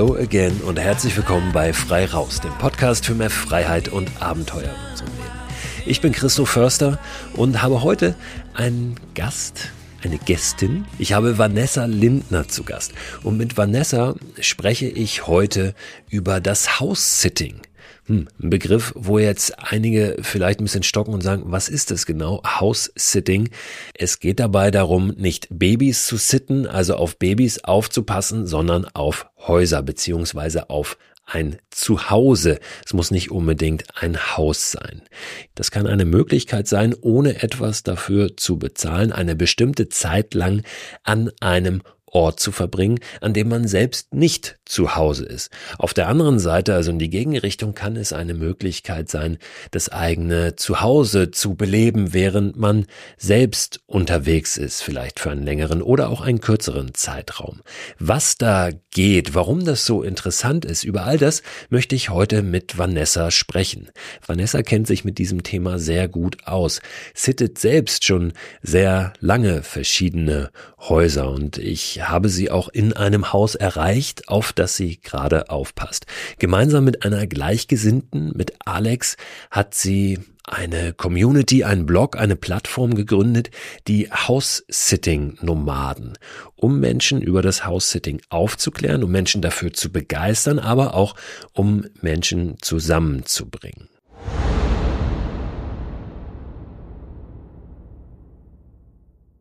Hello again und herzlich willkommen bei Frei Raus, dem Podcast für mehr Freiheit und Abenteuer in unserem Leben. Ich bin Christoph Förster und habe heute einen Gast, eine Gästin. Ich habe Vanessa Lindner zu Gast. Und mit Vanessa spreche ich heute über das House-Sitting. Hm, ein Begriff, wo jetzt einige vielleicht ein bisschen stocken und sagen, was ist das genau? House-Sitting. Es geht dabei darum, nicht Babys zu sitten, also auf Babys aufzupassen, sondern auf Häuser beziehungsweise auf ein Zuhause. Es muss nicht unbedingt ein Haus sein. Das kann eine Möglichkeit sein, ohne etwas dafür zu bezahlen, eine bestimmte Zeit lang an einem Ort zu verbringen, an dem man selbst nicht zu Hause ist. Auf der anderen Seite, also in die Gegenrichtung, kann es eine Möglichkeit sein, das eigene Zuhause zu beleben, während man selbst unterwegs ist, vielleicht für einen längeren oder auch einen kürzeren Zeitraum. Was da geht, warum das so interessant ist, über all das möchte ich heute mit Vanessa sprechen. Vanessa kennt sich mit diesem Thema sehr gut aus, sittet selbst schon sehr lange verschiedene Häuser und ich habe sie auch in einem Haus erreicht, auf das sie gerade aufpasst. Gemeinsam mit einer Gleichgesinnten, mit Alex, hat sie eine Community, einen Blog, eine Plattform gegründet, die House-Sitting-Nomaden, um Menschen über das House-Sitting aufzuklären, um Menschen dafür zu begeistern, aber auch um Menschen zusammenzubringen.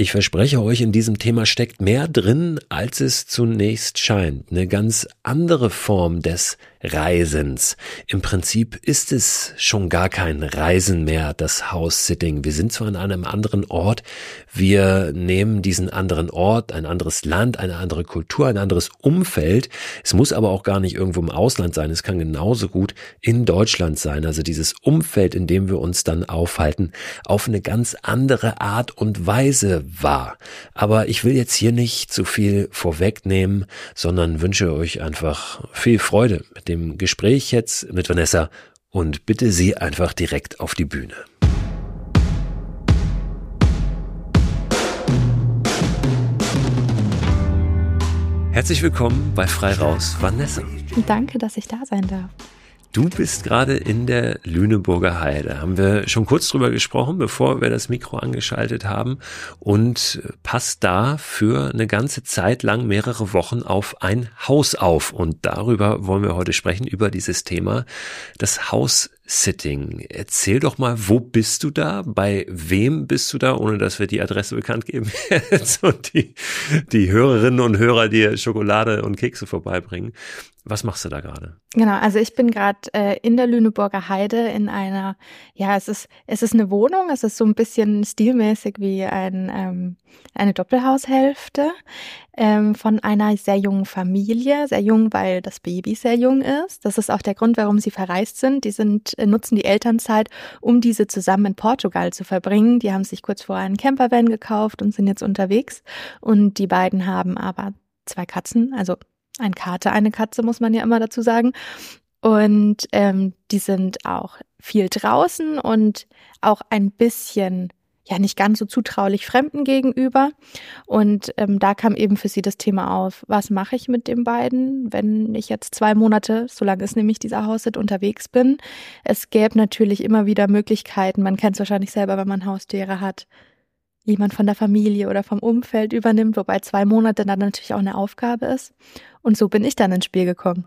Ich verspreche euch, in diesem Thema steckt mehr drin, als es zunächst scheint. Eine ganz andere Form des Reisens. Im Prinzip ist es schon gar kein Reisen mehr, das House-Sitting. Wir sind zwar an einem anderen Ort, wir nehmen diesen anderen Ort, ein anderes Land, eine andere Kultur, ein anderes Umfeld. Es muss aber auch gar nicht irgendwo im Ausland sein. Es kann genauso gut in Deutschland sein. Also dieses Umfeld, in dem wir uns dann aufhalten, auf eine ganz andere Art und Weise war. Aber ich will jetzt hier nicht zu viel vorwegnehmen, sondern wünsche euch einfach viel Freude mit dem Gespräch jetzt mit Vanessa und bitte sie einfach direkt auf die Bühne. Herzlich willkommen bei Frei Raus, Vanessa. Danke, dass ich da sein darf. Du bist gerade in der Lüneburger Heide. Haben wir schon kurz drüber gesprochen, bevor wir das Mikro angeschaltet haben und passt da für eine ganze Zeit lang mehrere Wochen auf ein Haus auf. Und darüber wollen wir heute sprechen, über dieses Thema, das Haus Sitting. Erzähl doch mal, wo bist du da? Bei wem bist du da, ohne dass wir die Adresse bekannt geben und die, die Hörerinnen und Hörer dir Schokolade und Kekse vorbeibringen. Was machst du da gerade? Genau, also ich bin gerade äh, in der Lüneburger Heide in einer, ja, es ist, es ist eine Wohnung, es ist so ein bisschen stilmäßig wie ein, ähm, eine Doppelhaushälfte ähm, von einer sehr jungen Familie, sehr jung, weil das Baby sehr jung ist. Das ist auch der Grund, warum sie verreist sind. Die sind, äh, nutzen die Elternzeit, um diese zusammen in Portugal zu verbringen. Die haben sich kurz vorher einen Campervan gekauft und sind jetzt unterwegs. Und die beiden haben aber zwei Katzen, also ein Kater, eine Katze, muss man ja immer dazu sagen. Und ähm, die sind auch viel draußen und auch ein bisschen ja nicht ganz so zutraulich Fremden gegenüber. Und ähm, da kam eben für sie das Thema auf, was mache ich mit den beiden, wenn ich jetzt zwei Monate, so lange ist nämlich dieser Haushalt, unterwegs bin. Es gäbe natürlich immer wieder Möglichkeiten, man kennt es wahrscheinlich selber, wenn man Haustiere hat, jemand von der Familie oder vom Umfeld übernimmt, wobei zwei Monate dann natürlich auch eine Aufgabe ist. Und so bin ich dann ins Spiel gekommen.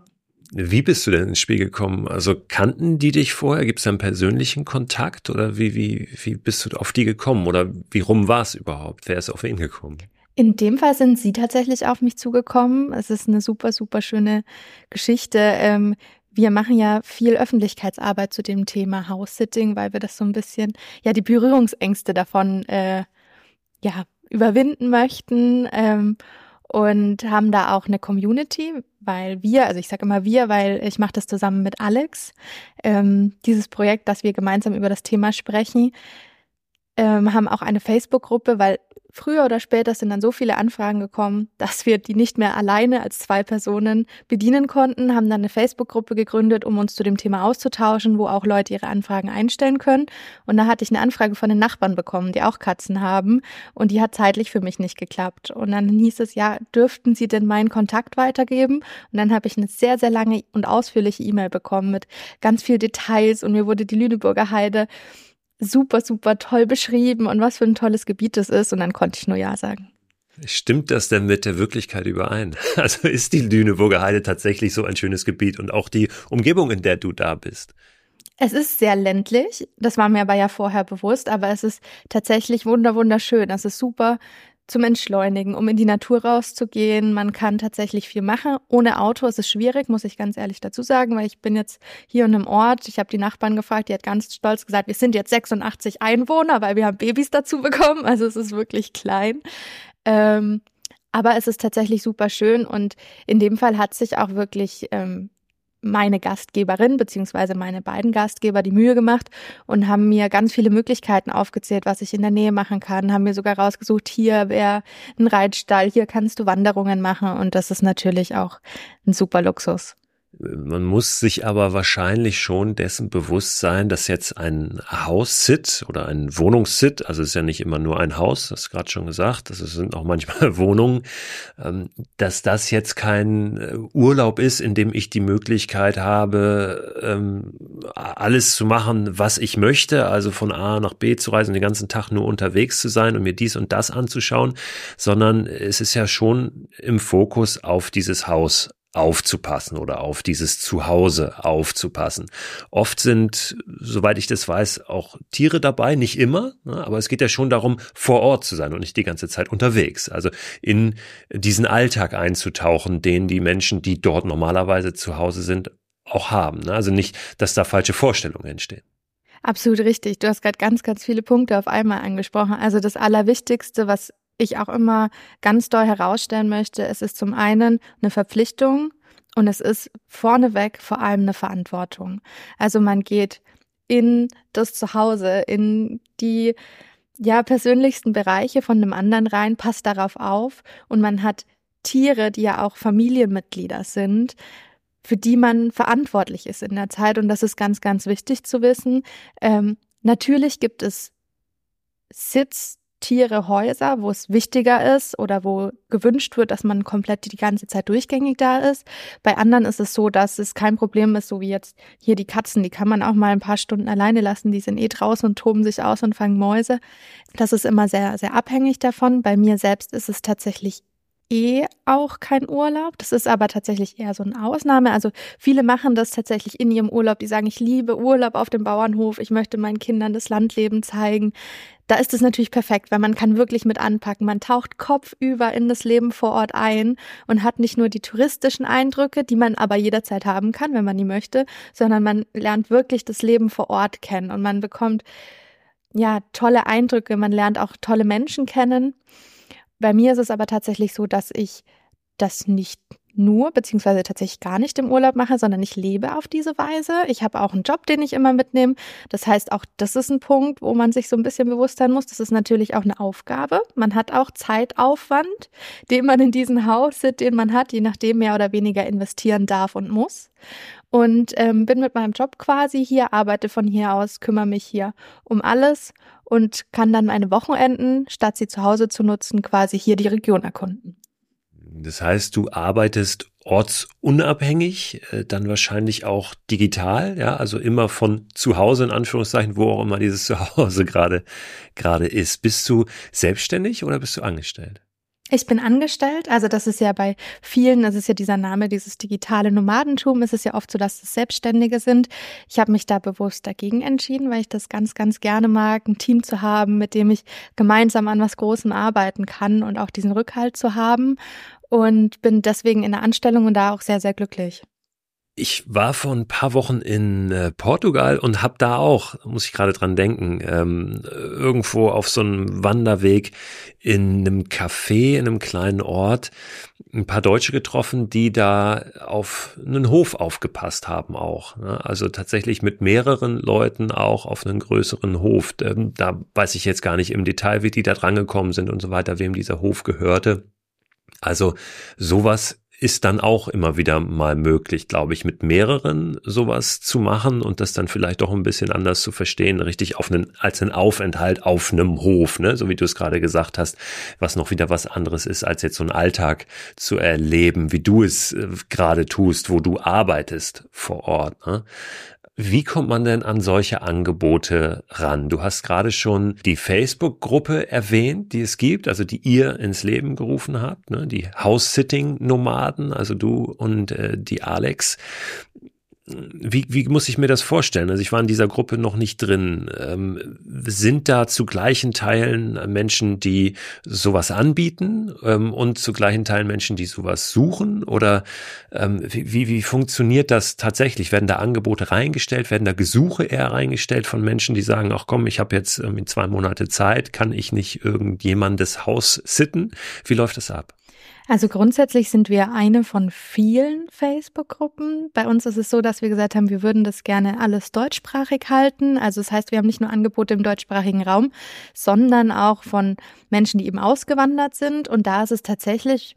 Wie bist du denn ins Spiel gekommen? Also kannten die dich vorher? Gibt es einen persönlichen Kontakt oder wie, wie, wie bist du auf die gekommen oder wie rum war es überhaupt? Wer ist auf ihn gekommen? In dem Fall sind sie tatsächlich auf mich zugekommen. Es ist eine super, super schöne Geschichte. Ähm, wir machen ja viel Öffentlichkeitsarbeit zu dem Thema House-Sitting, weil wir das so ein bisschen, ja, die Berührungsängste davon, äh, ja, überwinden möchten. Ähm, und haben da auch eine Community, weil wir, also ich sage immer wir, weil ich mache das zusammen mit Alex, ähm, dieses Projekt, dass wir gemeinsam über das Thema sprechen, ähm, haben auch eine Facebook-Gruppe, weil Früher oder später sind dann so viele Anfragen gekommen, dass wir die nicht mehr alleine als zwei Personen bedienen konnten, haben dann eine Facebook-Gruppe gegründet, um uns zu dem Thema auszutauschen, wo auch Leute ihre Anfragen einstellen können. Und da hatte ich eine Anfrage von den Nachbarn bekommen, die auch Katzen haben. Und die hat zeitlich für mich nicht geklappt. Und dann hieß es, ja, dürften Sie denn meinen Kontakt weitergeben? Und dann habe ich eine sehr, sehr lange und ausführliche E-Mail bekommen mit ganz viel Details und mir wurde die Lüneburger Heide super, super toll beschrieben und was für ein tolles Gebiet es ist. Und dann konnte ich nur Ja sagen. Stimmt das denn mit der Wirklichkeit überein? Also ist die Lüneburger Heide tatsächlich so ein schönes Gebiet und auch die Umgebung, in der du da bist? Es ist sehr ländlich, das war mir aber ja vorher bewusst, aber es ist tatsächlich wunder wunderschön. Es ist super zum Entschleunigen, um in die Natur rauszugehen. Man kann tatsächlich viel machen. Ohne Auto ist es schwierig, muss ich ganz ehrlich dazu sagen, weil ich bin jetzt hier in einem Ort. Ich habe die Nachbarn gefragt, die hat ganz stolz gesagt, wir sind jetzt 86 Einwohner, weil wir haben Babys dazu bekommen. Also es ist wirklich klein. Ähm, aber es ist tatsächlich super schön und in dem Fall hat sich auch wirklich ähm, meine Gastgeberin beziehungsweise meine beiden Gastgeber die Mühe gemacht und haben mir ganz viele Möglichkeiten aufgezählt, was ich in der Nähe machen kann, haben mir sogar rausgesucht, hier wäre ein Reitstall, hier kannst du Wanderungen machen und das ist natürlich auch ein super Luxus. Man muss sich aber wahrscheinlich schon dessen bewusst sein, dass jetzt ein Haus-Sit oder ein Wohnungs-Sit, also es ist ja nicht immer nur ein Haus, das ist gerade schon gesagt, das sind auch manchmal Wohnungen, ähm, dass das jetzt kein äh, Urlaub ist, in dem ich die Möglichkeit habe, ähm, alles zu machen, was ich möchte, also von A nach B zu reisen, den ganzen Tag nur unterwegs zu sein und mir dies und das anzuschauen, sondern es ist ja schon im Fokus auf dieses Haus aufzupassen oder auf dieses Zuhause aufzupassen. Oft sind, soweit ich das weiß, auch Tiere dabei, nicht immer, ne, aber es geht ja schon darum, vor Ort zu sein und nicht die ganze Zeit unterwegs. Also in diesen Alltag einzutauchen, den die Menschen, die dort normalerweise zu Hause sind, auch haben. Ne. Also nicht, dass da falsche Vorstellungen entstehen. Absolut richtig. Du hast gerade ganz, ganz viele Punkte auf einmal angesprochen. Also das Allerwichtigste, was ich auch immer ganz doll herausstellen möchte, es ist zum einen eine Verpflichtung und es ist vorneweg vor allem eine Verantwortung. Also man geht in das Zuhause, in die ja persönlichsten Bereiche von einem anderen rein, passt darauf auf und man hat Tiere, die ja auch Familienmitglieder sind, für die man verantwortlich ist in der Zeit und das ist ganz, ganz wichtig zu wissen. Ähm, natürlich gibt es Sitz, Tiere, Häuser, wo es wichtiger ist oder wo gewünscht wird, dass man komplett die ganze Zeit durchgängig da ist. Bei anderen ist es so, dass es kein Problem ist, so wie jetzt hier die Katzen, die kann man auch mal ein paar Stunden alleine lassen, die sind eh draußen und toben sich aus und fangen Mäuse. Das ist immer sehr, sehr abhängig davon. Bei mir selbst ist es tatsächlich eh auch kein Urlaub. Das ist aber tatsächlich eher so eine Ausnahme. Also viele machen das tatsächlich in ihrem Urlaub. Die sagen, ich liebe Urlaub auf dem Bauernhof. Ich möchte meinen Kindern das Landleben zeigen. Da ist es natürlich perfekt, weil man kann wirklich mit anpacken. Man taucht kopfüber in das Leben vor Ort ein und hat nicht nur die touristischen Eindrücke, die man aber jederzeit haben kann, wenn man die möchte, sondern man lernt wirklich das Leben vor Ort kennen und man bekommt ja tolle Eindrücke. Man lernt auch tolle Menschen kennen. Bei mir ist es aber tatsächlich so, dass ich das nicht nur, beziehungsweise tatsächlich gar nicht im Urlaub mache, sondern ich lebe auf diese Weise. Ich habe auch einen Job, den ich immer mitnehme. Das heißt, auch das ist ein Punkt, wo man sich so ein bisschen bewusst sein muss. Das ist natürlich auch eine Aufgabe. Man hat auch Zeitaufwand, den man in diesen Haus, den man hat, je nachdem mehr oder weniger investieren darf und muss. Und ähm, bin mit meinem Job quasi hier, arbeite von hier aus, kümmere mich hier um alles und kann dann meine Wochenenden, statt sie zu Hause zu nutzen, quasi hier die Region erkunden. Das heißt, du arbeitest ortsunabhängig, äh, dann wahrscheinlich auch digital, ja, also immer von zu Hause in Anführungszeichen, wo auch immer dieses Zuhause gerade gerade ist. Bist du selbstständig oder bist du angestellt? Ich bin angestellt, also das ist ja bei vielen, das ist ja dieser Name, dieses digitale Nomadentum, es ist ja oft so, dass es Selbstständige sind. Ich habe mich da bewusst dagegen entschieden, weil ich das ganz, ganz gerne mag, ein Team zu haben, mit dem ich gemeinsam an was Großem arbeiten kann und auch diesen Rückhalt zu haben und bin deswegen in der Anstellung und da auch sehr, sehr glücklich. Ich war vor ein paar Wochen in äh, Portugal und habe da auch, muss ich gerade dran denken, ähm, irgendwo auf so einem Wanderweg in einem Café, in einem kleinen Ort, ein paar Deutsche getroffen, die da auf einen Hof aufgepasst haben auch. Ne? Also tatsächlich mit mehreren Leuten auch auf einen größeren Hof. Ähm, da weiß ich jetzt gar nicht im Detail, wie die da drangekommen sind und so weiter, wem dieser Hof gehörte. Also sowas ist dann auch immer wieder mal möglich, glaube ich, mit mehreren sowas zu machen und das dann vielleicht auch ein bisschen anders zu verstehen, richtig auf einen, als einen Aufenthalt auf einem Hof, ne, so wie du es gerade gesagt hast, was noch wieder was anderes ist, als jetzt so einen Alltag zu erleben, wie du es äh, gerade tust, wo du arbeitest vor Ort. Ne? Wie kommt man denn an solche Angebote ran? Du hast gerade schon die Facebook-Gruppe erwähnt, die es gibt, also die ihr ins Leben gerufen habt, ne? die House-Sitting-Nomaden, also du und äh, die Alex wie, wie muss ich mir das vorstellen? Also ich war in dieser Gruppe noch nicht drin. Ähm, sind da zu gleichen Teilen Menschen, die sowas anbieten ähm, und zu gleichen Teilen Menschen, die sowas suchen? Oder ähm, wie, wie funktioniert das tatsächlich? Werden da Angebote reingestellt? Werden da Gesuche eher reingestellt von Menschen, die sagen, ach komm, ich habe jetzt irgendwie zwei Monate Zeit, kann ich nicht irgendjemandes Haus sitten? Wie läuft das ab? Also grundsätzlich sind wir eine von vielen Facebook-Gruppen. Bei uns ist es so, dass wir gesagt haben, wir würden das gerne alles deutschsprachig halten. Also das heißt, wir haben nicht nur Angebote im deutschsprachigen Raum, sondern auch von Menschen, die eben ausgewandert sind. Und da ist es tatsächlich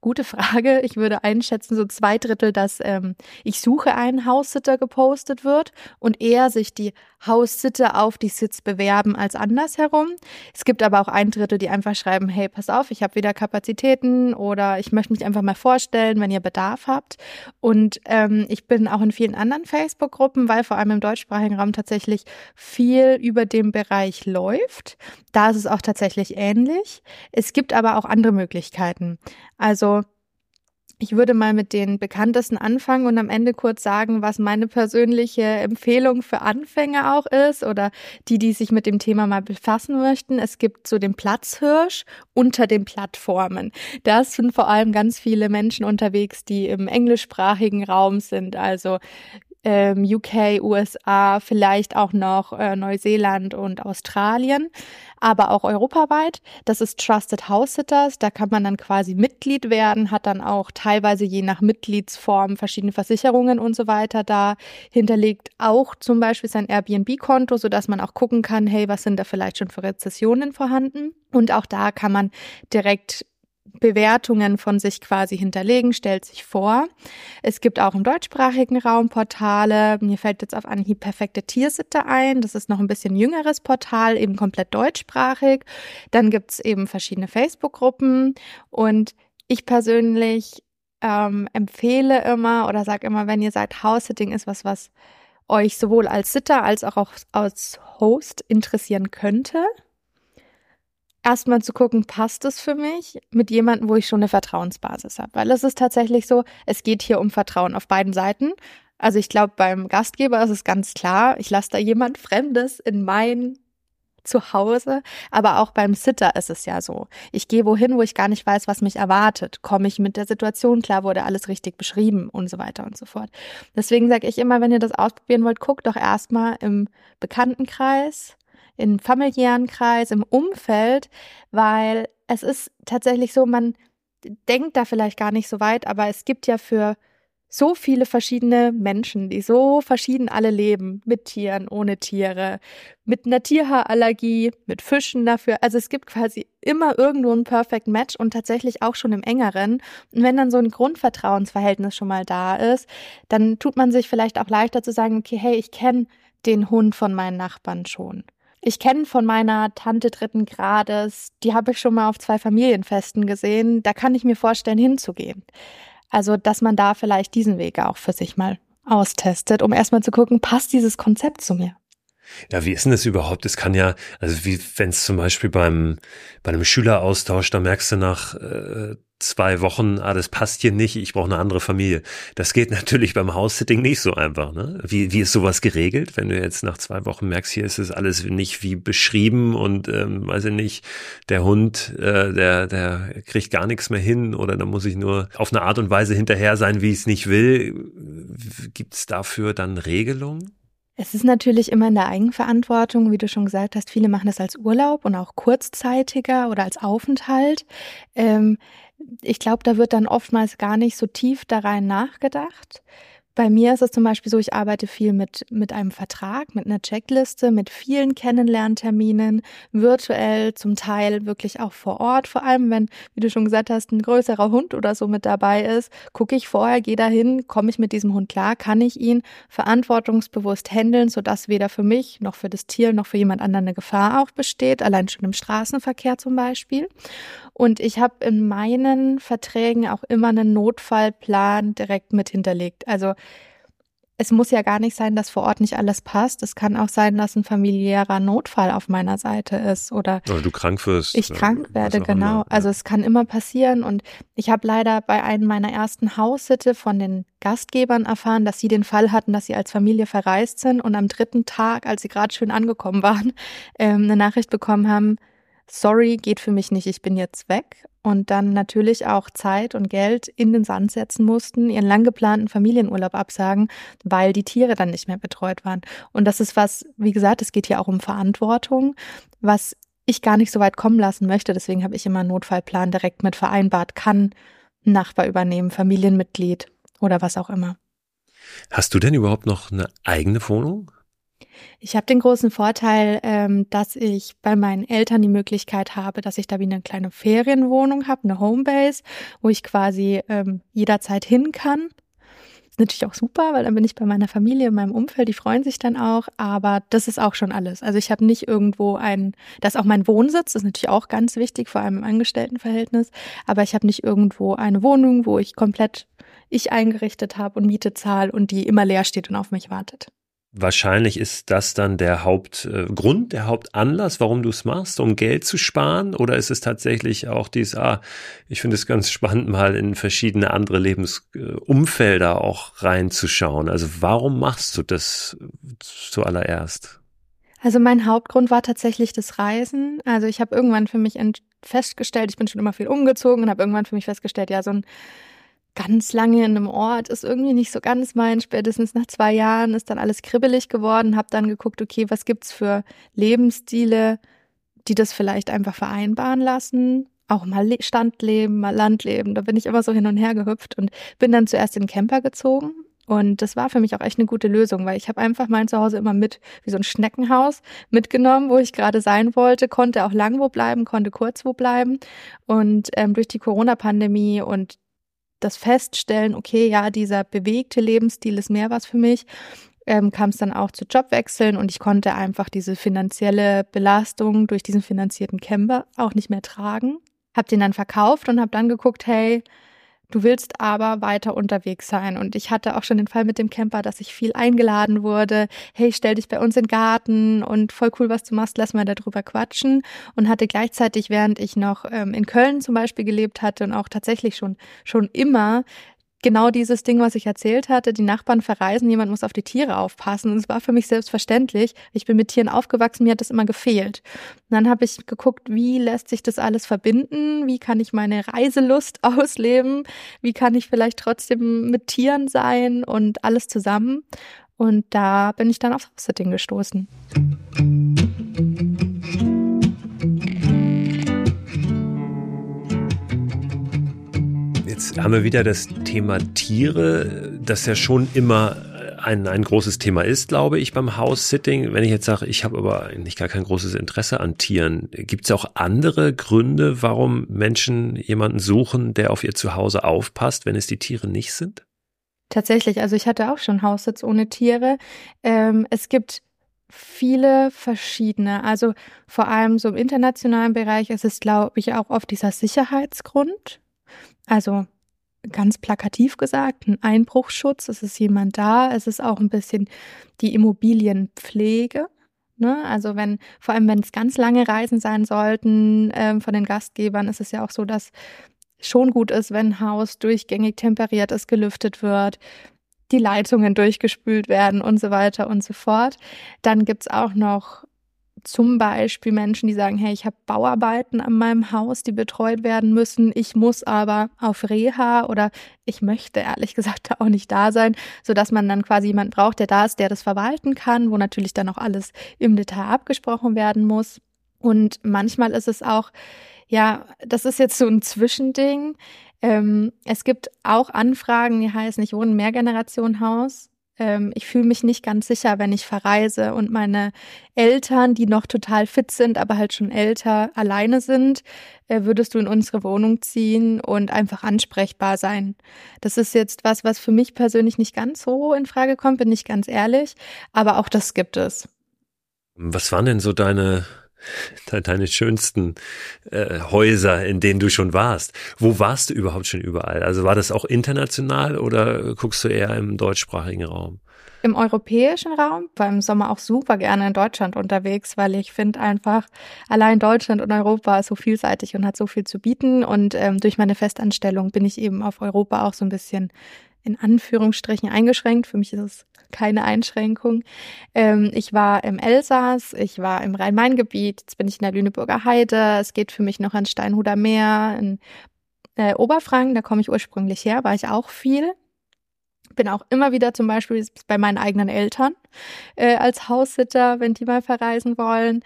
Gute Frage. Ich würde einschätzen, so zwei Drittel, dass ähm, ich suche einen Haussitter gepostet wird und eher sich die Haussitter auf die Sitz bewerben als andersherum. Es gibt aber auch ein Drittel, die einfach schreiben, hey, pass auf, ich habe wieder Kapazitäten oder ich möchte mich einfach mal vorstellen, wenn ihr Bedarf habt. Und ähm, ich bin auch in vielen anderen Facebook-Gruppen, weil vor allem im deutschsprachigen Raum tatsächlich viel über dem Bereich läuft. Da ist es auch tatsächlich ähnlich. Es gibt aber auch andere Möglichkeiten. Also ich würde mal mit den bekanntesten anfangen und am Ende kurz sagen, was meine persönliche Empfehlung für Anfänger auch ist oder die, die sich mit dem Thema mal befassen möchten. Es gibt so den Platzhirsch unter den Plattformen. Da sind vor allem ganz viele Menschen unterwegs, die im englischsprachigen Raum sind, also ähm, UK, USA, vielleicht auch noch äh, Neuseeland und Australien, aber auch europaweit. Das ist Trusted House Sitters. Da kann man dann quasi Mitglied werden, hat dann auch teilweise je nach Mitgliedsform verschiedene Versicherungen und so weiter da hinterlegt. Auch zum Beispiel sein Airbnb-Konto, sodass man auch gucken kann, hey, was sind da vielleicht schon für Rezessionen vorhanden? Und auch da kann man direkt Bewertungen von sich quasi hinterlegen, stellt sich vor. Es gibt auch im deutschsprachigen Raum Portale. Mir fällt jetzt auf Anhieb perfekte Tiersitter ein. Das ist noch ein bisschen jüngeres Portal, eben komplett deutschsprachig. Dann gibt's eben verschiedene Facebook-Gruppen und ich persönlich ähm, empfehle immer oder sage immer, wenn ihr sagt, House-Sitting ist was, was euch sowohl als Sitter als auch als Host interessieren könnte, erstmal zu gucken, passt es für mich mit jemandem, wo ich schon eine Vertrauensbasis habe. Weil es ist tatsächlich so, es geht hier um Vertrauen auf beiden Seiten. Also ich glaube, beim Gastgeber ist es ganz klar, ich lasse da jemand Fremdes in mein Zuhause, aber auch beim Sitter ist es ja so. Ich gehe wohin, wo ich gar nicht weiß, was mich erwartet. Komme ich mit der Situation klar, wurde alles richtig beschrieben und so weiter und so fort. Deswegen sage ich immer, wenn ihr das ausprobieren wollt, guckt doch erstmal im Bekanntenkreis, im familiären Kreis, im Umfeld, weil es ist tatsächlich so, man denkt da vielleicht gar nicht so weit, aber es gibt ja für so viele verschiedene Menschen, die so verschieden alle leben, mit Tieren, ohne Tiere, mit einer Tierhaarallergie, mit Fischen dafür. Also es gibt quasi immer irgendwo ein Perfect Match und tatsächlich auch schon im engeren. Und wenn dann so ein Grundvertrauensverhältnis schon mal da ist, dann tut man sich vielleicht auch leichter zu sagen, okay, hey, ich kenne den Hund von meinen Nachbarn schon. Ich kenne von meiner Tante dritten Grades, die habe ich schon mal auf zwei Familienfesten gesehen, da kann ich mir vorstellen, hinzugehen. Also, dass man da vielleicht diesen Weg auch für sich mal austestet, um erstmal zu gucken, passt dieses Konzept zu mir? Ja, wie ist denn das überhaupt? Es kann ja, also wie wenn es zum Beispiel beim bei einem Schüleraustausch, da merkst du nach äh, zwei Wochen, ah, das passt hier nicht, ich brauche eine andere Familie. Das geht natürlich beim House-Sitting nicht so einfach. Ne? Wie, wie ist sowas geregelt, wenn du jetzt nach zwei Wochen merkst, hier ist es alles nicht wie beschrieben und ähm, weiß ich nicht, der Hund, äh, der, der kriegt gar nichts mehr hin oder da muss ich nur auf eine Art und Weise hinterher sein, wie ich es nicht will. Gibt es dafür dann Regelungen? Es ist natürlich immer in der Eigenverantwortung, wie du schon gesagt hast. Viele machen das als Urlaub und auch kurzzeitiger oder als Aufenthalt. Ähm, ich glaube, da wird dann oftmals gar nicht so tief da rein nachgedacht. Bei mir ist es zum Beispiel so, ich arbeite viel mit, mit einem Vertrag, mit einer Checkliste, mit vielen Kennenlernterminen, virtuell, zum Teil wirklich auch vor Ort. Vor allem, wenn, wie du schon gesagt hast, ein größerer Hund oder so mit dabei ist, gucke ich vorher, gehe dahin, komme ich mit diesem Hund klar, kann ich ihn verantwortungsbewusst handeln, sodass weder für mich noch für das Tier noch für jemand anderen eine Gefahr auch besteht, allein schon im Straßenverkehr zum Beispiel. Und ich habe in meinen Verträgen auch immer einen Notfallplan direkt mit hinterlegt. Also es muss ja gar nicht sein, dass vor Ort nicht alles passt. Es kann auch sein, dass ein familiärer Notfall auf meiner Seite ist oder, oder du krank wirst. Ich krank werde, genau. Immer, ja. Also es kann immer passieren. Und ich habe leider bei einem meiner ersten Haussitte von den Gastgebern erfahren, dass sie den Fall hatten, dass sie als Familie verreist sind und am dritten Tag, als sie gerade schön angekommen waren, ähm, eine Nachricht bekommen haben, sorry, geht für mich nicht, ich bin jetzt weg. Und dann natürlich auch Zeit und Geld in den Sand setzen mussten, ihren lang geplanten Familienurlaub absagen, weil die Tiere dann nicht mehr betreut waren. Und das ist was, wie gesagt, es geht hier auch um Verantwortung, was ich gar nicht so weit kommen lassen möchte. Deswegen habe ich immer einen Notfallplan direkt mit vereinbart, kann Nachbar übernehmen, Familienmitglied oder was auch immer. Hast du denn überhaupt noch eine eigene Wohnung? Ich habe den großen Vorteil, ähm, dass ich bei meinen Eltern die Möglichkeit habe, dass ich da wie eine kleine Ferienwohnung habe, eine Homebase, wo ich quasi ähm, jederzeit hin kann. Ist natürlich auch super, weil dann bin ich bei meiner Familie, in meinem Umfeld, die freuen sich dann auch, aber das ist auch schon alles. Also ich habe nicht irgendwo ein, das ist auch mein Wohnsitz, das ist natürlich auch ganz wichtig, vor allem im Angestelltenverhältnis, aber ich habe nicht irgendwo eine Wohnung, wo ich komplett ich eingerichtet habe und Miete zahle und die immer leer steht und auf mich wartet. Wahrscheinlich ist das dann der Hauptgrund, äh, der Hauptanlass, warum du es machst, um Geld zu sparen? Oder ist es tatsächlich auch dies, ah, ich finde es ganz spannend, mal in verschiedene andere Lebensumfelder auch reinzuschauen. Also warum machst du das zuallererst? Also mein Hauptgrund war tatsächlich das Reisen. Also ich habe irgendwann für mich festgestellt, ich bin schon immer viel umgezogen und habe irgendwann für mich festgestellt, ja, so ein ganz lange in einem Ort ist irgendwie nicht so ganz mein. Spätestens nach zwei Jahren ist dann alles kribbelig geworden. Habe dann geguckt, okay, was gibt's für Lebensstile, die das vielleicht einfach vereinbaren lassen. Auch mal Standleben, mal Landleben. Da bin ich immer so hin und her gehüpft und bin dann zuerst in Camper gezogen Und das war für mich auch echt eine gute Lösung, weil ich habe einfach mein Zuhause immer mit, wie so ein Schneckenhaus, mitgenommen, wo ich gerade sein wollte, konnte auch lang wo bleiben, konnte kurz wo bleiben. Und ähm, durch die Corona-Pandemie und das Feststellen, okay, ja, dieser bewegte Lebensstil ist mehr was für mich, ähm, kam es dann auch zu Jobwechseln und ich konnte einfach diese finanzielle Belastung durch diesen finanzierten Camper auch nicht mehr tragen. Hab den dann verkauft und habe dann geguckt, hey, Du willst aber weiter unterwegs sein. Und ich hatte auch schon den Fall mit dem Camper, dass ich viel eingeladen wurde. Hey, stell dich bei uns in den Garten und voll cool, was du machst, lass mal darüber quatschen. Und hatte gleichzeitig, während ich noch ähm, in Köln zum Beispiel gelebt hatte und auch tatsächlich schon, schon immer genau dieses Ding, was ich erzählt hatte, die Nachbarn verreisen, jemand muss auf die Tiere aufpassen. Und es war für mich selbstverständlich. Ich bin mit Tieren aufgewachsen, mir hat das immer gefehlt. Und dann habe ich geguckt, wie lässt sich das alles verbinden? Wie kann ich meine Reiselust ausleben? Wie kann ich vielleicht trotzdem mit Tieren sein und alles zusammen? Und da bin ich dann aufs House-Sitting gestoßen. Jetzt haben wir wieder das Thema Tiere, das ja schon immer ein, ein großes Thema ist, glaube ich, beim House-Sitting. Wenn ich jetzt sage, ich habe aber eigentlich gar kein großes Interesse an Tieren, gibt es auch andere Gründe, warum Menschen jemanden suchen, der auf ihr Zuhause aufpasst, wenn es die Tiere nicht sind? Tatsächlich, also ich hatte auch schon Haussitz ohne Tiere. Ähm, es gibt viele verschiedene. Also vor allem so im internationalen Bereich ist es, glaube ich, auch oft dieser Sicherheitsgrund. Also ganz plakativ gesagt, ein Einbruchschutz, es ist jemand da, es ist auch ein bisschen die Immobilienpflege. Ne? Also wenn, vor allem wenn es ganz lange Reisen sein sollten ähm, von den Gastgebern, ist es ja auch so, dass schon gut ist, wenn Haus durchgängig temperiert ist, gelüftet wird, die Leitungen durchgespült werden und so weiter und so fort. Dann gibt's auch noch zum Beispiel Menschen, die sagen, hey, ich habe Bauarbeiten an meinem Haus, die betreut werden müssen. Ich muss aber auf Reha oder ich möchte ehrlich gesagt auch nicht da sein, so dass man dann quasi jemanden braucht, der da ist, der das verwalten kann, wo natürlich dann auch alles im Detail abgesprochen werden muss. Und manchmal ist es auch, ja, das ist jetzt so ein Zwischending. Ähm, es gibt auch Anfragen, die heißen, ich wohne im Mehrgenerationenhaus ähm, ich fühle mich nicht ganz sicher, wenn ich verreise und meine Eltern, die noch total fit sind, aber halt schon älter, alleine sind, äh, würdest du in unsere Wohnung ziehen und einfach ansprechbar sein. Das ist jetzt was, was für mich persönlich nicht ganz so in Frage kommt, bin ich ganz ehrlich, aber auch das gibt es. Was waren denn so deine deine schönsten äh, Häuser, in denen du schon warst. Wo warst du überhaupt schon überall? Also war das auch international oder guckst du eher im deutschsprachigen Raum? Im europäischen Raum, war im Sommer auch super gerne in Deutschland unterwegs, weil ich finde einfach, allein Deutschland und Europa ist so vielseitig und hat so viel zu bieten. Und ähm, durch meine Festanstellung bin ich eben auf Europa auch so ein bisschen in Anführungsstrichen eingeschränkt. Für mich ist es keine Einschränkung. Ähm, ich war im Elsass, ich war im Rhein-Main-Gebiet, jetzt bin ich in der Lüneburger Heide, es geht für mich noch ans Steinhuder Meer, in äh, Oberfranken, da komme ich ursprünglich her, war ich auch viel. Bin auch immer wieder zum Beispiel bei meinen eigenen Eltern äh, als Haussitter, wenn die mal verreisen wollen.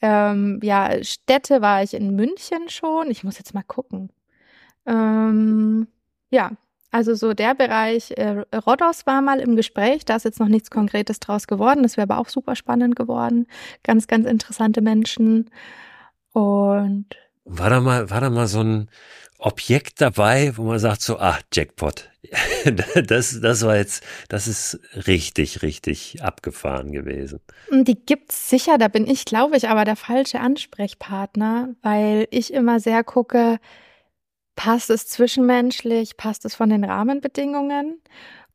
Ähm, ja, Städte war ich in München schon. Ich muss jetzt mal gucken. Ähm, ja, also so der Bereich äh, Rhodos war mal im Gespräch, da ist jetzt noch nichts Konkretes draus geworden. Das wäre aber auch super spannend geworden. Ganz, ganz interessante Menschen. Und war da mal, war da mal so ein Objekt dabei, wo man sagt so, ah, Jackpot. das, das war jetzt, das ist richtig, richtig abgefahren gewesen. Die gibt's sicher, da bin ich, glaube ich, aber der falsche Ansprechpartner, weil ich immer sehr gucke, passt es zwischenmenschlich, passt es von den Rahmenbedingungen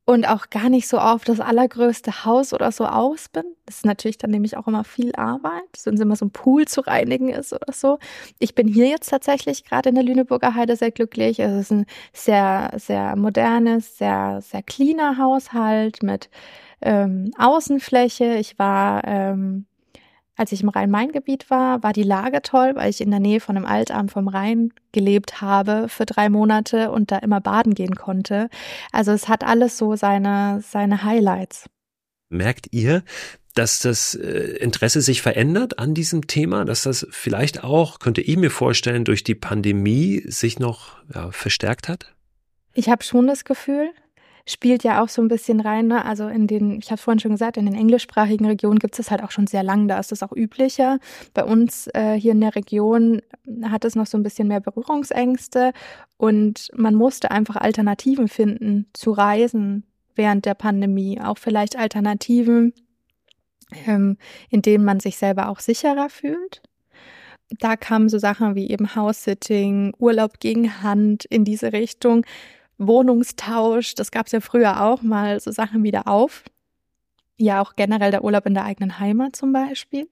und auch gar nicht so auf das allergrößte Haus oder so aus bin. Das ist natürlich dann nämlich auch immer viel Arbeit, wenn es immer so ein Pool zu reinigen ist oder so. Ich bin hier jetzt tatsächlich gerade in der Lüneburger Heide sehr glücklich. Es ist ein sehr, sehr modernes, sehr, sehr cleaner Haushalt mit ähm, Außenfläche. Ich war ähm, als ich im Rhein-Main-Gebiet war, war die Lage toll, weil ich in der Nähe von einem Altarm vom Rhein gelebt habe für drei Monate und da immer baden gehen konnte. Also es hat alles so seine, seine Highlights. Merkt ihr, dass das äh, Interesse sich verändert an diesem Thema, dass das vielleicht auch, könnte ich mir vorstellen, durch die Pandemie sich noch ja, verstärkt hat? Ich habe schon das Gefühl, spielt ja auch so ein bisschen rein. Ne? Also in den, ich habe vorhin schon gesagt, in den englischsprachigen Regionen gibt es halt auch schon sehr lang. Da ist es auch üblicher. Bei uns äh, hier in der Region hat es noch so ein bisschen mehr Berührungsängste und man musste einfach Alternativen finden zu Reisen während der Pandemie. Auch vielleicht Alternativen, ähm, in denen man sich selber auch sicherer fühlt da kamen so Sachen wie eben House-Sitting, Urlaub gegen Hand in diese Richtung, Wohnungstausch, das gab es ja früher auch mal, so Sachen wieder auf. Ja, auch generell der Urlaub in der eigenen Heimat zum Beispiel.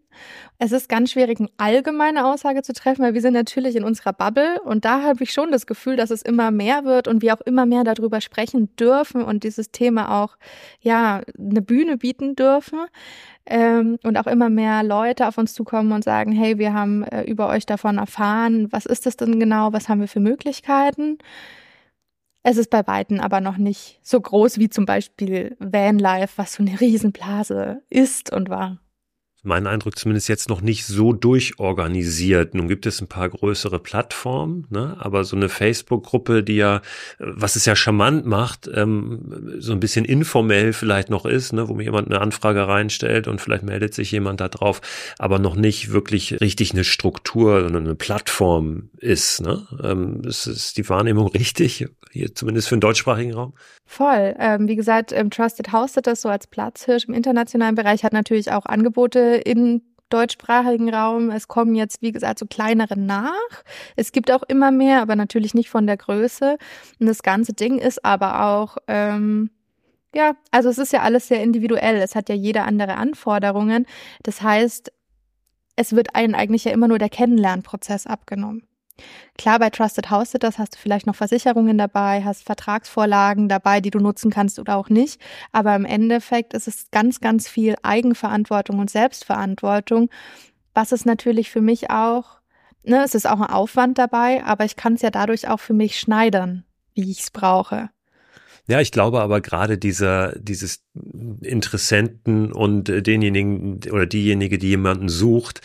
Es ist ganz schwierig, eine allgemeine Aussage zu treffen, weil wir sind natürlich in unserer Bubble und da habe ich schon das Gefühl, dass es immer mehr wird und wir auch immer mehr darüber sprechen dürfen und dieses Thema auch, ja, eine Bühne bieten dürfen ähm, und auch immer mehr Leute auf uns zukommen und sagen, hey, wir haben äh, über euch davon erfahren, was ist das denn genau, was haben wir für Möglichkeiten? Es ist bei Weitem aber noch nicht so groß wie zum Beispiel Vanlife, was so eine Riesenblase ist und war mein Eindruck zumindest jetzt noch nicht so durchorganisiert. Nun gibt es ein paar größere Plattformen, ne? aber so eine Facebook-Gruppe, die ja, was es ja charmant macht, ähm, so ein bisschen informell vielleicht noch ist, ne? wo mir jemand eine Anfrage reinstellt und vielleicht meldet sich jemand da drauf, aber noch nicht wirklich richtig eine Struktur, sondern eine Plattform ist. Ne? Ähm, ist, ist die Wahrnehmung richtig, hier zumindest für den deutschsprachigen Raum? Voll. Ähm, wie gesagt, ähm, Trusted House das so als Platzhirsch im internationalen Bereich hat natürlich auch Angebote im deutschsprachigen Raum. Es kommen jetzt, wie gesagt, so kleinere nach. Es gibt auch immer mehr, aber natürlich nicht von der Größe. Und das ganze Ding ist aber auch, ähm, ja, also es ist ja alles sehr individuell. Es hat ja jeder andere Anforderungen. Das heißt, es wird einen eigentlich ja immer nur der Kennenlernprozess abgenommen. Klar, bei Trusted House Sitters hast du vielleicht noch Versicherungen dabei, hast Vertragsvorlagen dabei, die du nutzen kannst oder auch nicht. Aber im Endeffekt ist es ganz, ganz viel Eigenverantwortung und Selbstverantwortung, was es natürlich für mich auch, ne, es ist auch ein Aufwand dabei, aber ich kann es ja dadurch auch für mich schneidern, wie ich es brauche. Ja, ich glaube aber gerade dieser, dieses Interessenten und denjenigen oder diejenige, die jemanden sucht,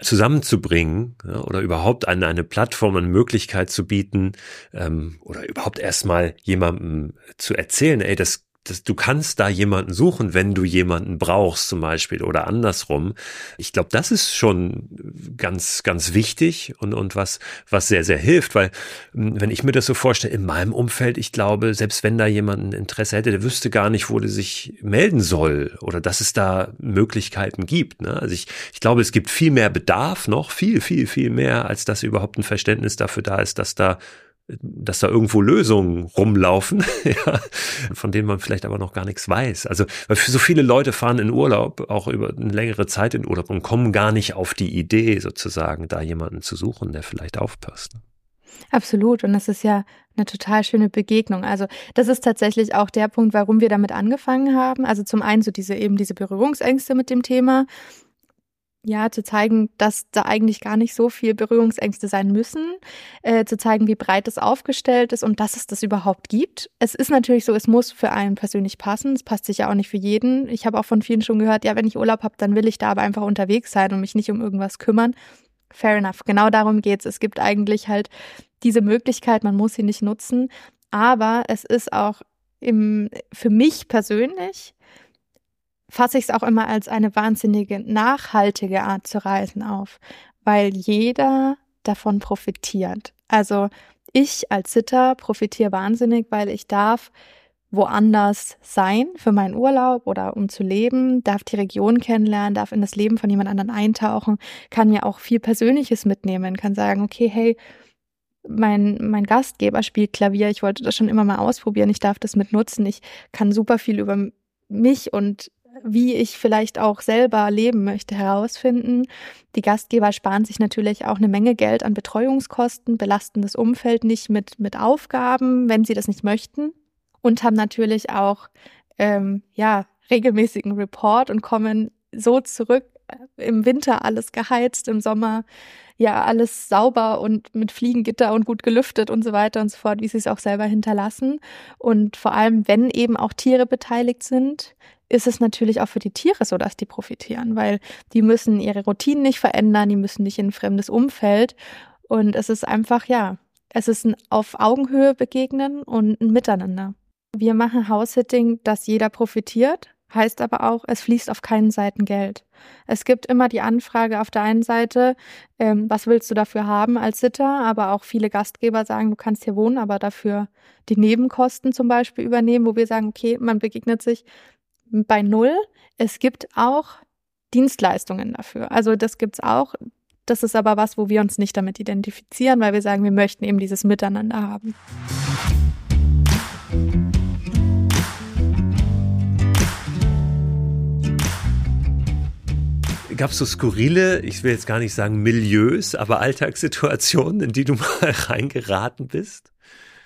zusammenzubringen oder überhaupt eine, eine Plattform, eine Möglichkeit zu bieten ähm, oder überhaupt erstmal jemandem zu erzählen, ey, das das, du kannst da jemanden suchen, wenn du jemanden brauchst zum Beispiel oder andersrum. Ich glaube, das ist schon ganz, ganz wichtig und, und was, was sehr, sehr hilft, weil hm, wenn ich mir das so vorstelle, in meinem Umfeld, ich glaube, selbst wenn da jemand ein Interesse hätte, der wüsste gar nicht, wo der sich melden soll oder dass es da Möglichkeiten gibt. Ne? Also ich, ich glaube, es gibt viel mehr Bedarf noch, viel, viel, viel mehr, als dass überhaupt ein Verständnis dafür da ist, dass da dass da irgendwo Lösungen rumlaufen, ja, von denen man vielleicht aber noch gar nichts weiß. Also, weil so viele Leute fahren in Urlaub, auch über eine längere Zeit in Urlaub und kommen gar nicht auf die Idee, sozusagen, da jemanden zu suchen, der vielleicht aufpasst. Absolut. Und das ist ja eine total schöne Begegnung. Also das ist tatsächlich auch der Punkt, warum wir damit angefangen haben. Also zum einen so diese eben diese Berührungsängste mit dem Thema ja, zu zeigen, dass da eigentlich gar nicht so viel Berührungsängste sein müssen, äh, zu zeigen, wie breit es aufgestellt ist und dass es das überhaupt gibt. Es ist natürlich so, es muss für einen persönlich passen. Es passt sicher auch nicht für jeden. Ich habe auch von vielen schon gehört, ja, wenn ich Urlaub habe, dann will ich da aber einfach unterwegs sein und mich nicht um irgendwas kümmern. Fair enough. Genau darum geht's. Es gibt eigentlich halt diese Möglichkeit, man muss sie nicht nutzen. Aber es ist auch im, für mich persönlich fasse ich es auch immer als eine wahnsinnige nachhaltige Art zu reisen auf, weil jeder davon profitiert. Also ich als Sitter profitiere wahnsinnig, weil ich darf woanders sein für meinen Urlaub oder um zu leben, darf die Region kennenlernen, darf in das Leben von jemand anderem eintauchen, kann mir auch viel Persönliches mitnehmen, kann sagen, okay, hey, mein, mein Gastgeber spielt Klavier, ich wollte das schon immer mal ausprobieren, ich darf das mit nutzen, ich kann super viel über mich und wie ich vielleicht auch selber leben möchte, herausfinden. Die Gastgeber sparen sich natürlich auch eine Menge Geld an Betreuungskosten, belasten das Umfeld nicht mit, mit Aufgaben, wenn sie das nicht möchten und haben natürlich auch ähm, ja regelmäßigen Report und kommen so zurück. Äh, Im Winter alles geheizt, im Sommer ja alles sauber und mit Fliegengitter und gut gelüftet und so weiter und so fort, wie sie es auch selber hinterlassen. Und vor allem, wenn eben auch Tiere beteiligt sind, ist es natürlich auch für die Tiere so, dass die profitieren, weil die müssen ihre Routinen nicht verändern, die müssen nicht in ein fremdes Umfeld. Und es ist einfach, ja, es ist ein auf Augenhöhe begegnen und ein Miteinander. Wir machen House-Sitting, dass jeder profitiert, heißt aber auch, es fließt auf keinen Seiten Geld. Es gibt immer die Anfrage auf der einen Seite, ähm, was willst du dafür haben als Sitter, aber auch viele Gastgeber sagen, du kannst hier wohnen, aber dafür die Nebenkosten zum Beispiel übernehmen, wo wir sagen, okay, man begegnet sich bei Null. Es gibt auch Dienstleistungen dafür. Also das gibt's auch. Das ist aber was, wo wir uns nicht damit identifizieren, weil wir sagen, wir möchten eben dieses Miteinander haben. Gab es so skurrile, ich will jetzt gar nicht sagen Milieus, aber Alltagssituationen, in die du mal reingeraten bist?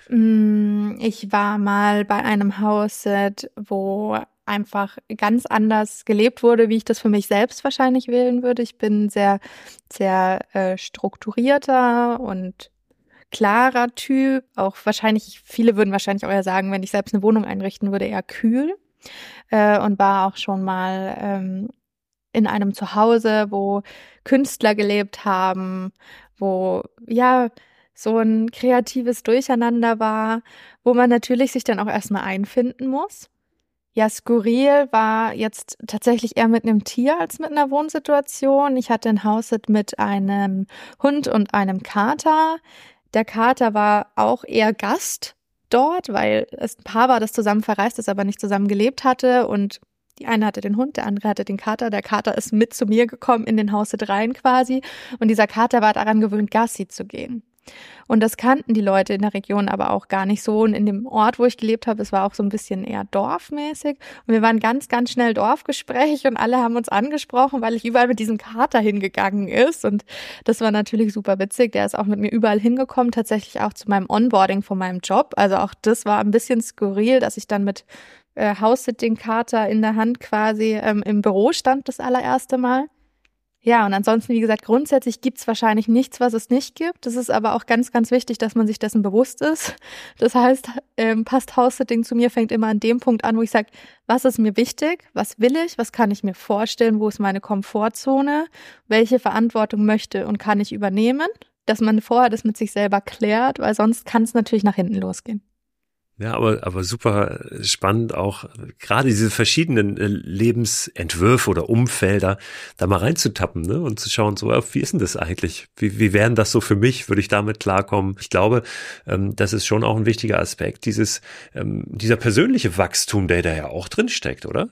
Mm, ich war mal bei einem Hausset, wo einfach ganz anders gelebt wurde, wie ich das für mich selbst wahrscheinlich wählen würde. Ich bin sehr, sehr äh, strukturierter und klarer Typ. Auch wahrscheinlich, viele würden wahrscheinlich auch eher sagen, wenn ich selbst eine Wohnung einrichten würde, eher kühl. Äh, und war auch schon mal ähm, in einem Zuhause, wo Künstler gelebt haben, wo ja so ein kreatives Durcheinander war, wo man natürlich sich dann auch erstmal einfinden muss. Ja, skurril war jetzt tatsächlich eher mit einem Tier als mit einer Wohnsituation. Ich hatte ein Hausset mit einem Hund und einem Kater. Der Kater war auch eher Gast dort, weil es ein Paar war, das zusammen verreist ist, aber nicht zusammen gelebt hatte und die eine hatte den Hund, der andere hatte den Kater. Der Kater ist mit zu mir gekommen in den Hauset rein quasi. Und dieser Kater war daran gewöhnt, Gassi zu gehen. Und das kannten die Leute in der Region aber auch gar nicht so. Und in dem Ort, wo ich gelebt habe, es war auch so ein bisschen eher dorfmäßig. Und wir waren ganz, ganz schnell Dorfgespräch und alle haben uns angesprochen, weil ich überall mit diesem Kater hingegangen ist. Und das war natürlich super witzig. Der ist auch mit mir überall hingekommen, tatsächlich auch zu meinem Onboarding von meinem Job. Also auch das war ein bisschen skurril, dass ich dann mit äh, House-Sitting-Kater in der Hand quasi ähm, im Büro stand das allererste Mal. Ja, und ansonsten, wie gesagt, grundsätzlich gibt's wahrscheinlich nichts, was es nicht gibt. Das ist aber auch ganz, ganz wichtig, dass man sich dessen bewusst ist. Das heißt, ähm, passt House-Sitting zu mir, fängt immer an dem Punkt an, wo ich sage, was ist mir wichtig, was will ich, was kann ich mir vorstellen, wo ist meine Komfortzone, welche Verantwortung möchte und kann ich übernehmen, dass man vorher das mit sich selber klärt, weil sonst kann es natürlich nach hinten losgehen. Ja, aber, aber super spannend auch gerade diese verschiedenen äh, Lebensentwürfe oder Umfelder da mal reinzutappen ne? und zu schauen, so, wie ist denn das eigentlich? Wie, wie wären das so für mich? Würde ich damit klarkommen? Ich glaube, ähm, das ist schon auch ein wichtiger Aspekt, dieses, ähm, dieser persönliche Wachstum, der da ja auch drin steckt, oder?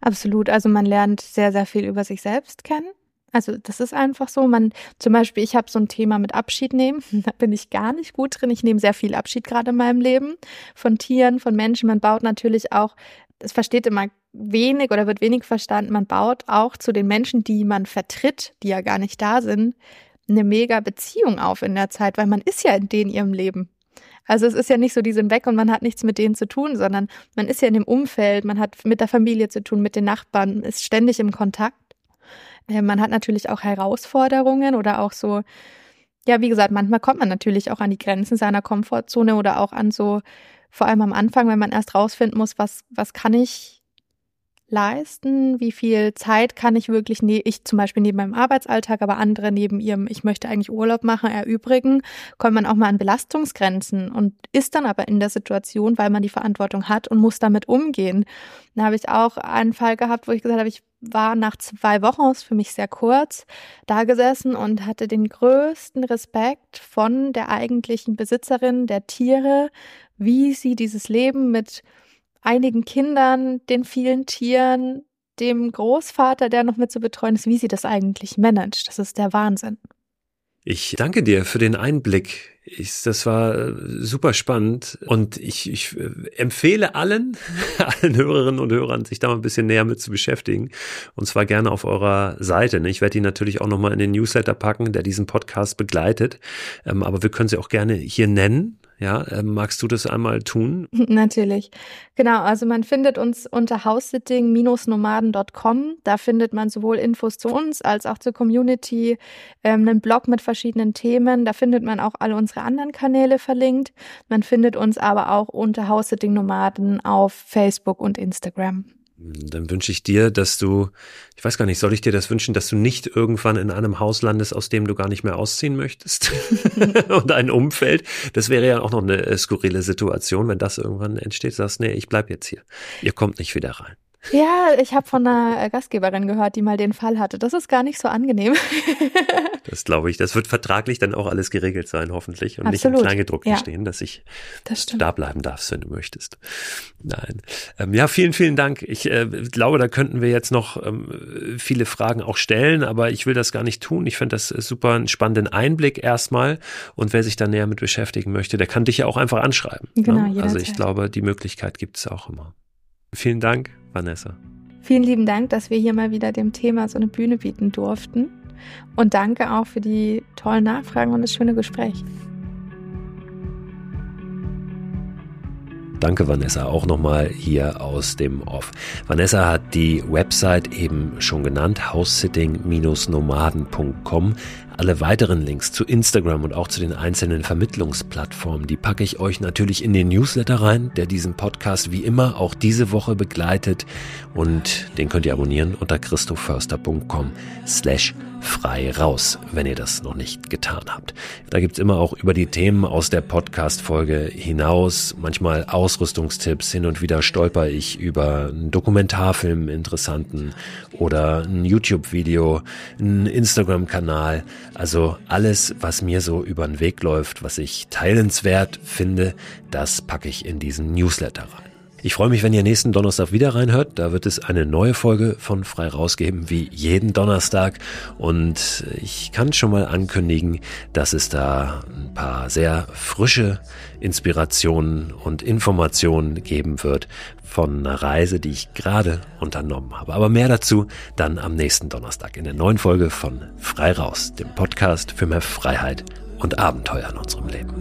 Absolut. Also man lernt sehr, sehr viel über sich selbst kennen. Also das ist einfach so. Man, zum Beispiel, ich habe so ein Thema mit Abschied nehmen. Da bin ich gar nicht gut drin. Ich nehme sehr viel Abschied gerade in meinem Leben von Tieren, von Menschen. Man baut natürlich auch, es versteht immer wenig oder wird wenig verstanden. Man baut auch zu den Menschen, die man vertritt, die ja gar nicht da sind, eine mega Beziehung auf in der Zeit, weil man ist ja in denen ihrem Leben. Also es ist ja nicht so, die sind weg und man hat nichts mit denen zu tun, sondern man ist ja in dem Umfeld, man hat mit der Familie zu tun, mit den Nachbarn, ist ständig im Kontakt. Man hat natürlich auch Herausforderungen oder auch so, ja, wie gesagt, manchmal kommt man natürlich auch an die Grenzen seiner Komfortzone oder auch an so, vor allem am Anfang, wenn man erst rausfinden muss, was, was kann ich leisten? Wie viel Zeit kann ich wirklich, ne ich zum Beispiel neben meinem Arbeitsalltag, aber andere neben ihrem, ich möchte eigentlich Urlaub machen, erübrigen, kommt man auch mal an Belastungsgrenzen und ist dann aber in der Situation, weil man die Verantwortung hat und muss damit umgehen. Da habe ich auch einen Fall gehabt, wo ich gesagt habe, ich war nach zwei Wochen, ist für mich sehr kurz, da gesessen und hatte den größten Respekt von der eigentlichen Besitzerin der Tiere, wie sie dieses Leben mit einigen Kindern, den vielen Tieren, dem Großvater, der noch mit zu betreuen ist, wie sie das eigentlich managt. Das ist der Wahnsinn. Ich danke dir für den Einblick. Ich, das war äh, super spannend und ich, ich äh, empfehle allen, allen Hörerinnen und Hörern, sich da mal ein bisschen näher mit zu beschäftigen und zwar gerne auf eurer Seite. Ich werde die natürlich auch nochmal in den Newsletter packen, der diesen Podcast begleitet, ähm, aber wir können sie auch gerne hier nennen. Ja, ähm, magst du das einmal tun? Natürlich. Genau, also man findet uns unter housesitting-nomaden.com. Da findet man sowohl Infos zu uns als auch zur Community, ähm, einen Blog mit verschiedenen Themen. Da findet man auch alle unsere anderen Kanäle verlinkt. Man findet uns aber auch unter House-Sitting-Nomaden auf Facebook und Instagram. Dann wünsche ich dir, dass du, ich weiß gar nicht, soll ich dir das wünschen, dass du nicht irgendwann in einem Haus landest, aus dem du gar nicht mehr ausziehen möchtest? und ein Umfeld. Das wäre ja auch noch eine äh, skurrile Situation, wenn das irgendwann entsteht. Du sagst, nee, ich bleib jetzt hier. Ihr kommt nicht wieder rein. Ja, ich habe von einer Gastgeberin gehört, die mal den Fall hatte. Das ist gar nicht so angenehm. das glaube ich. Das wird vertraglich dann auch alles geregelt sein, hoffentlich. Und Absolut. nicht im Kleingedruckten ja. stehen, dass ich das da bleiben darfst, wenn du möchtest. Nein. Ähm, ja, vielen, vielen Dank. Ich äh, glaube, da könnten wir jetzt noch ähm, viele Fragen auch stellen, aber ich will das gar nicht tun. Ich finde das super einen spannenden Einblick erstmal. Und wer sich da näher mit beschäftigen möchte, der kann dich ja auch einfach anschreiben. Genau, ne? Also ich glaube, die Möglichkeit gibt es auch immer. Vielen Dank. Vanessa. Vielen lieben Dank, dass wir hier mal wieder dem Thema so eine Bühne bieten durften. Und danke auch für die tollen Nachfragen und das schöne Gespräch. Danke, Vanessa, auch nochmal hier aus dem Off. Vanessa hat die Website eben schon genannt, housesitting-nomaden.com. Alle weiteren Links zu Instagram und auch zu den einzelnen Vermittlungsplattformen, die packe ich euch natürlich in den Newsletter rein, der diesen Podcast wie immer auch diese Woche begleitet. Und den könnt ihr abonnieren unter christoförster.com slash frei raus, wenn ihr das noch nicht getan habt. Da gibt's immer auch über die Themen aus der Podcast-Folge hinaus, manchmal Ausrüstungstipps, hin und wieder stolper ich über einen Dokumentarfilm, interessanten oder ein YouTube-Video, einen Instagram-Kanal, also alles, was mir so über den Weg läuft, was ich teilenswert finde, das packe ich in diesen Newsletter rein. Ich freue mich, wenn ihr nächsten Donnerstag wieder reinhört. Da wird es eine neue Folge von Frei rausgeben, wie jeden Donnerstag. Und ich kann schon mal ankündigen, dass es da ein paar sehr frische Inspirationen und Informationen geben wird von einer Reise, die ich gerade unternommen habe. Aber mehr dazu dann am nächsten Donnerstag in der neuen Folge von Frei raus, dem Podcast für mehr Freiheit und Abenteuer in unserem Leben.